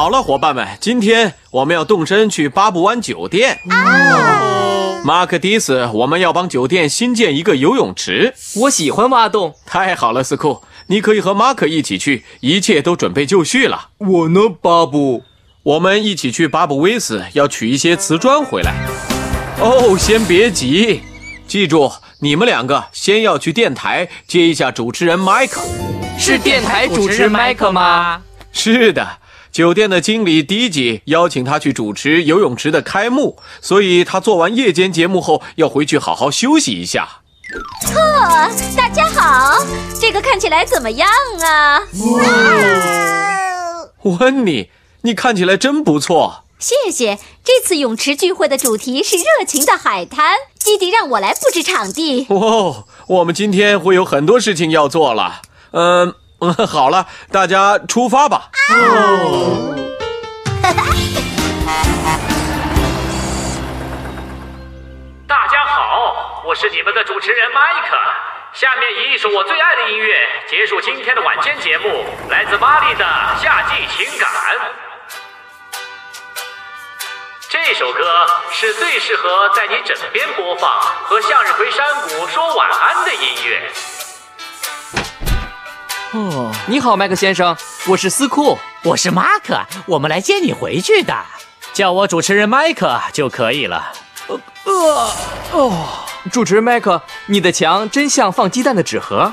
好了，伙伴们，今天我们要动身去巴布湾酒店。哦马克迪斯，我们要帮酒店新建一个游泳池。我喜欢挖洞。太好了，斯库，你可以和马克一起去，一切都准备就绪了。我呢，巴布？我们一起去巴布威斯，要取一些瓷砖回来。哦，先别急，记住，你们两个先要去电台接一下主持人麦克。是电台主持人麦克吗？是的，酒店的经理迪吉邀请他去主持游泳池的开幕，所以他做完夜间节目后要回去好好休息一下。呵，大家好，这个看起来怎么样啊？哇温妮，你看起来真不错。谢谢。这次泳池聚会的主题是热情的海滩，基迪让我来布置场地。哦，我们今天会有很多事情要做了。嗯、嗯，好了，大家出发吧。哦 大家好，我是你们的主持人麦克。下面以一首我最爱的音乐结束今天的晚间节目，来自玛丽的《夏季情感》。这首歌是最适合在你枕边播放和向日葵山谷说晚安的音乐。哦，你好，麦克先生，我是斯库。我是马克，我们来接你回去的，叫我主持人麦克就可以了。呃，哦，主持人麦克，你的墙真像放鸡蛋的纸盒。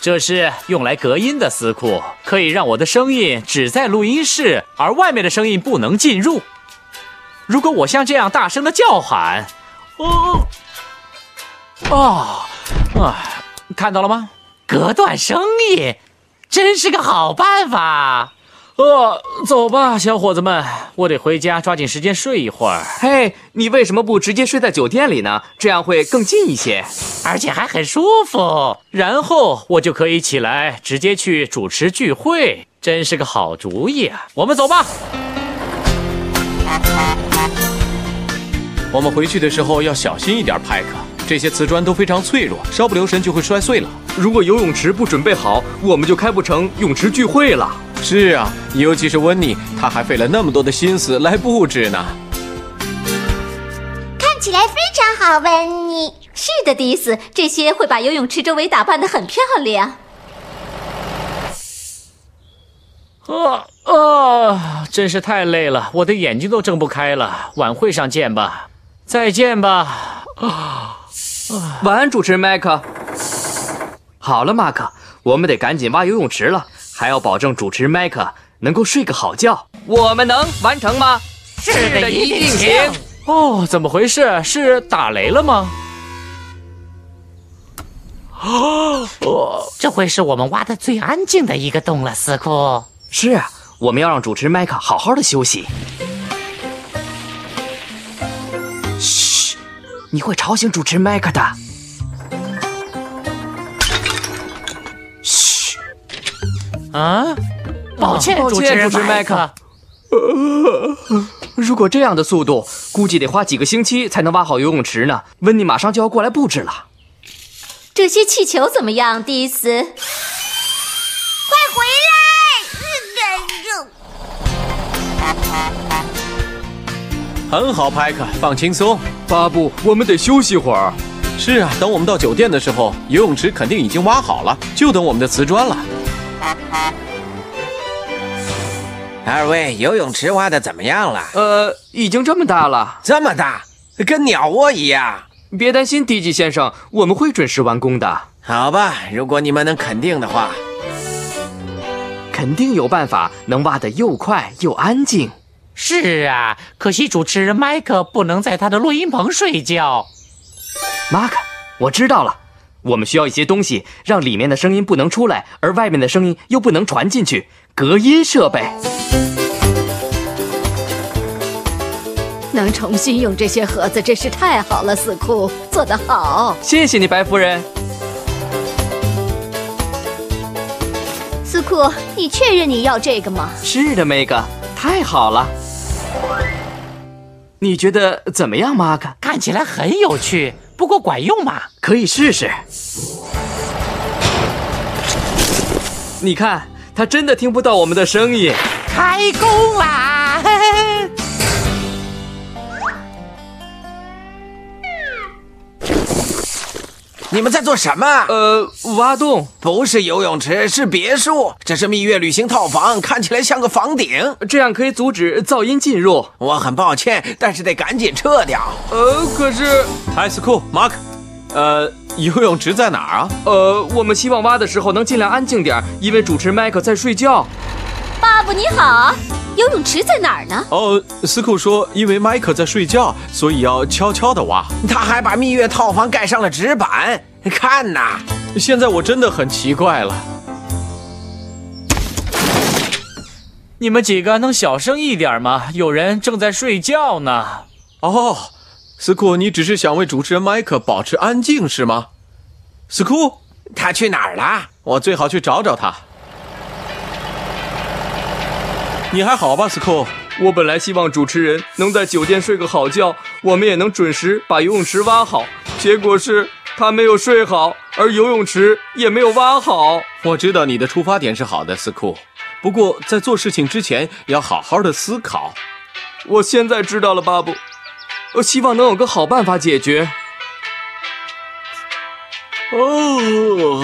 这是用来隔音的丝库，可以让我的声音只在录音室，而外面的声音不能进入。如果我像这样大声的叫喊，哦，哦，啊，看到了吗？隔断声音，真是个好办法。呃，走吧，小伙子们，我得回家抓紧时间睡一会儿，嘿，你为什么不直接睡在酒店里呢？这样会更近一些。而且还很舒服。然后我就可以起来直接去主持聚会，真是个好主意啊！我们走吧。我们回去的时候要小心一点，派克。这些瓷砖都非常脆弱，稍不留神就会摔碎了。如果游泳池不准备好，我们就开不成泳池聚会了。是啊，尤其是温妮，她还费了那么多的心思来布置呢。看起来非常好，温妮。是的，迪斯，这些会把游泳池周围打扮得很漂亮。啊啊！真是太累了，我的眼睛都睁不开了。晚会上见吧，再见吧。啊，晚安，主持人麦克。好了，马克，我们得赶紧挖游泳池了，还要保证主持人麦克能够睡个好觉。我们能完成吗？是的，一定行。哦，怎么回事？是打雷了吗？哦，这会是我们挖的最安静的一个洞了，斯库。是啊，我们要让主持人麦克好好的休息。你会吵醒主持人麦克的。嘘，啊，抱歉，抱歉，主持人主持人麦克。克。如果这样的速度，估计得花几个星期才能挖好游泳池呢。温妮马上就要过来布置了。这些气球怎么样，迪斯？快回来！很好，派克，放轻松。巴布，我们得休息会儿。是啊，等我们到酒店的时候，游泳池肯定已经挖好了，就等我们的瓷砖了。二位，游泳池挖的怎么样了？呃，已经这么大了，这么大，跟鸟窝一样。别担心，迪吉先生，我们会准时完工的。好吧，如果你们能肯定的话，肯定有办法能挖得又快又安静。是啊，可惜主持人麦克不能在他的录音棚睡觉。马克，我知道了，我们需要一些东西，让里面的声音不能出来，而外面的声音又不能传进去，隔音设备。能重新用这些盒子真是太好了，死库做得好。谢谢你，白夫人。斯库，你确认你要这个吗？是的，梅格，太好了。你觉得怎么样，马克？看起来很有趣，不过管用吗？可以试试。你看，他真的听不到我们的声音。开工啦！你们在做什么？呃，挖洞。不是游泳池，是别墅。这是蜜月旅行套房，看起来像个房顶，这样可以阻止噪音进入。我很抱歉，但是得赶紧撤掉。呃，可是，艾斯库、马克，呃，游泳池在哪儿啊？呃，我们希望挖的时候能尽量安静点，因为主持麦克在睡觉。爸爸你好，游泳池在哪儿呢？哦，斯库说，因为麦克在睡觉，所以要悄悄地挖。他还把蜜月套房盖上了纸板，看呐！现在我真的很奇怪了。你们几个能小声一点吗？有人正在睡觉呢。哦，斯库，你只是想为主持人麦克保持安静是吗？斯库，他去哪儿了？我最好去找找他。你还好吧，斯库？我本来希望主持人能在酒店睡个好觉，我们也能准时把游泳池挖好。结果是他没有睡好，而游泳池也没有挖好。我知道你的出发点是好的，斯库。不过在做事情之前要好好的思考。我现在知道了，巴布。我希望能有个好办法解决。哦，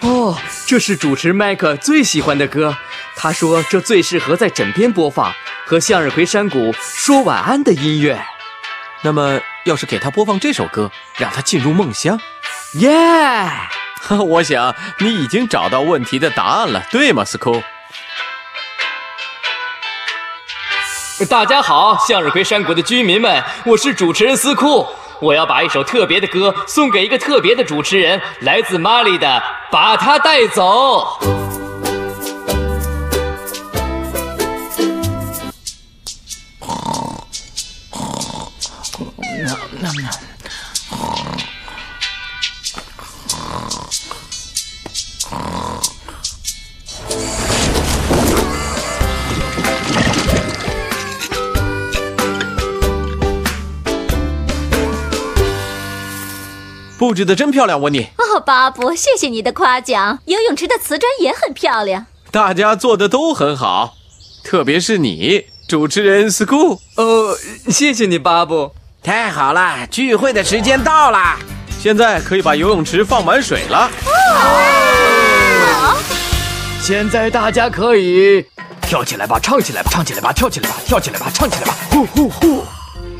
哦，这是主持麦克最喜欢的歌。他说这最适合在枕边播放，和向日葵山谷说晚安的音乐。那么要是给他播放这首歌，让他进入梦乡，耶、我想你已经找到问题的答案了，对吗，斯库？大家好，向日葵山谷的居民们，我是主持人斯库。我要把一首特别的歌送给一个特别的主持人，来自马里的《把他带走》。布置的真漂亮，温妮。哦，巴布，谢谢你的夸奖。游泳池的瓷砖也很漂亮。大家做的都很好，特别是你，主持人 School。呃，谢谢你，巴布。太好了，聚会的时间到了。现在可以把游泳池放满水了。现在大家可以跳起来吧，唱起来吧，唱起来吧，跳起来吧，跳起来吧，唱起来吧，呼呼呼！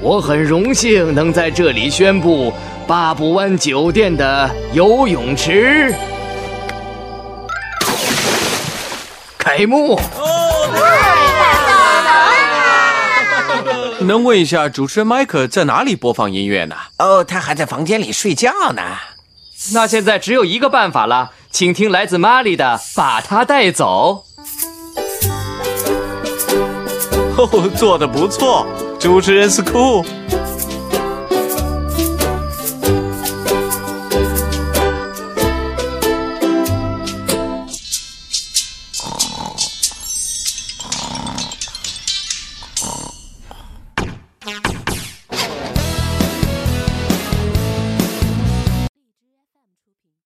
我很荣幸能在这里宣布巴布湾酒店的游泳池开幕。能问一下主持人麦克在哪里播放音乐呢？哦，他还在房间里睡觉呢。那现在只有一个办法了，请听来自玛丽的《把他带走》。哦，做的不错，主持人斯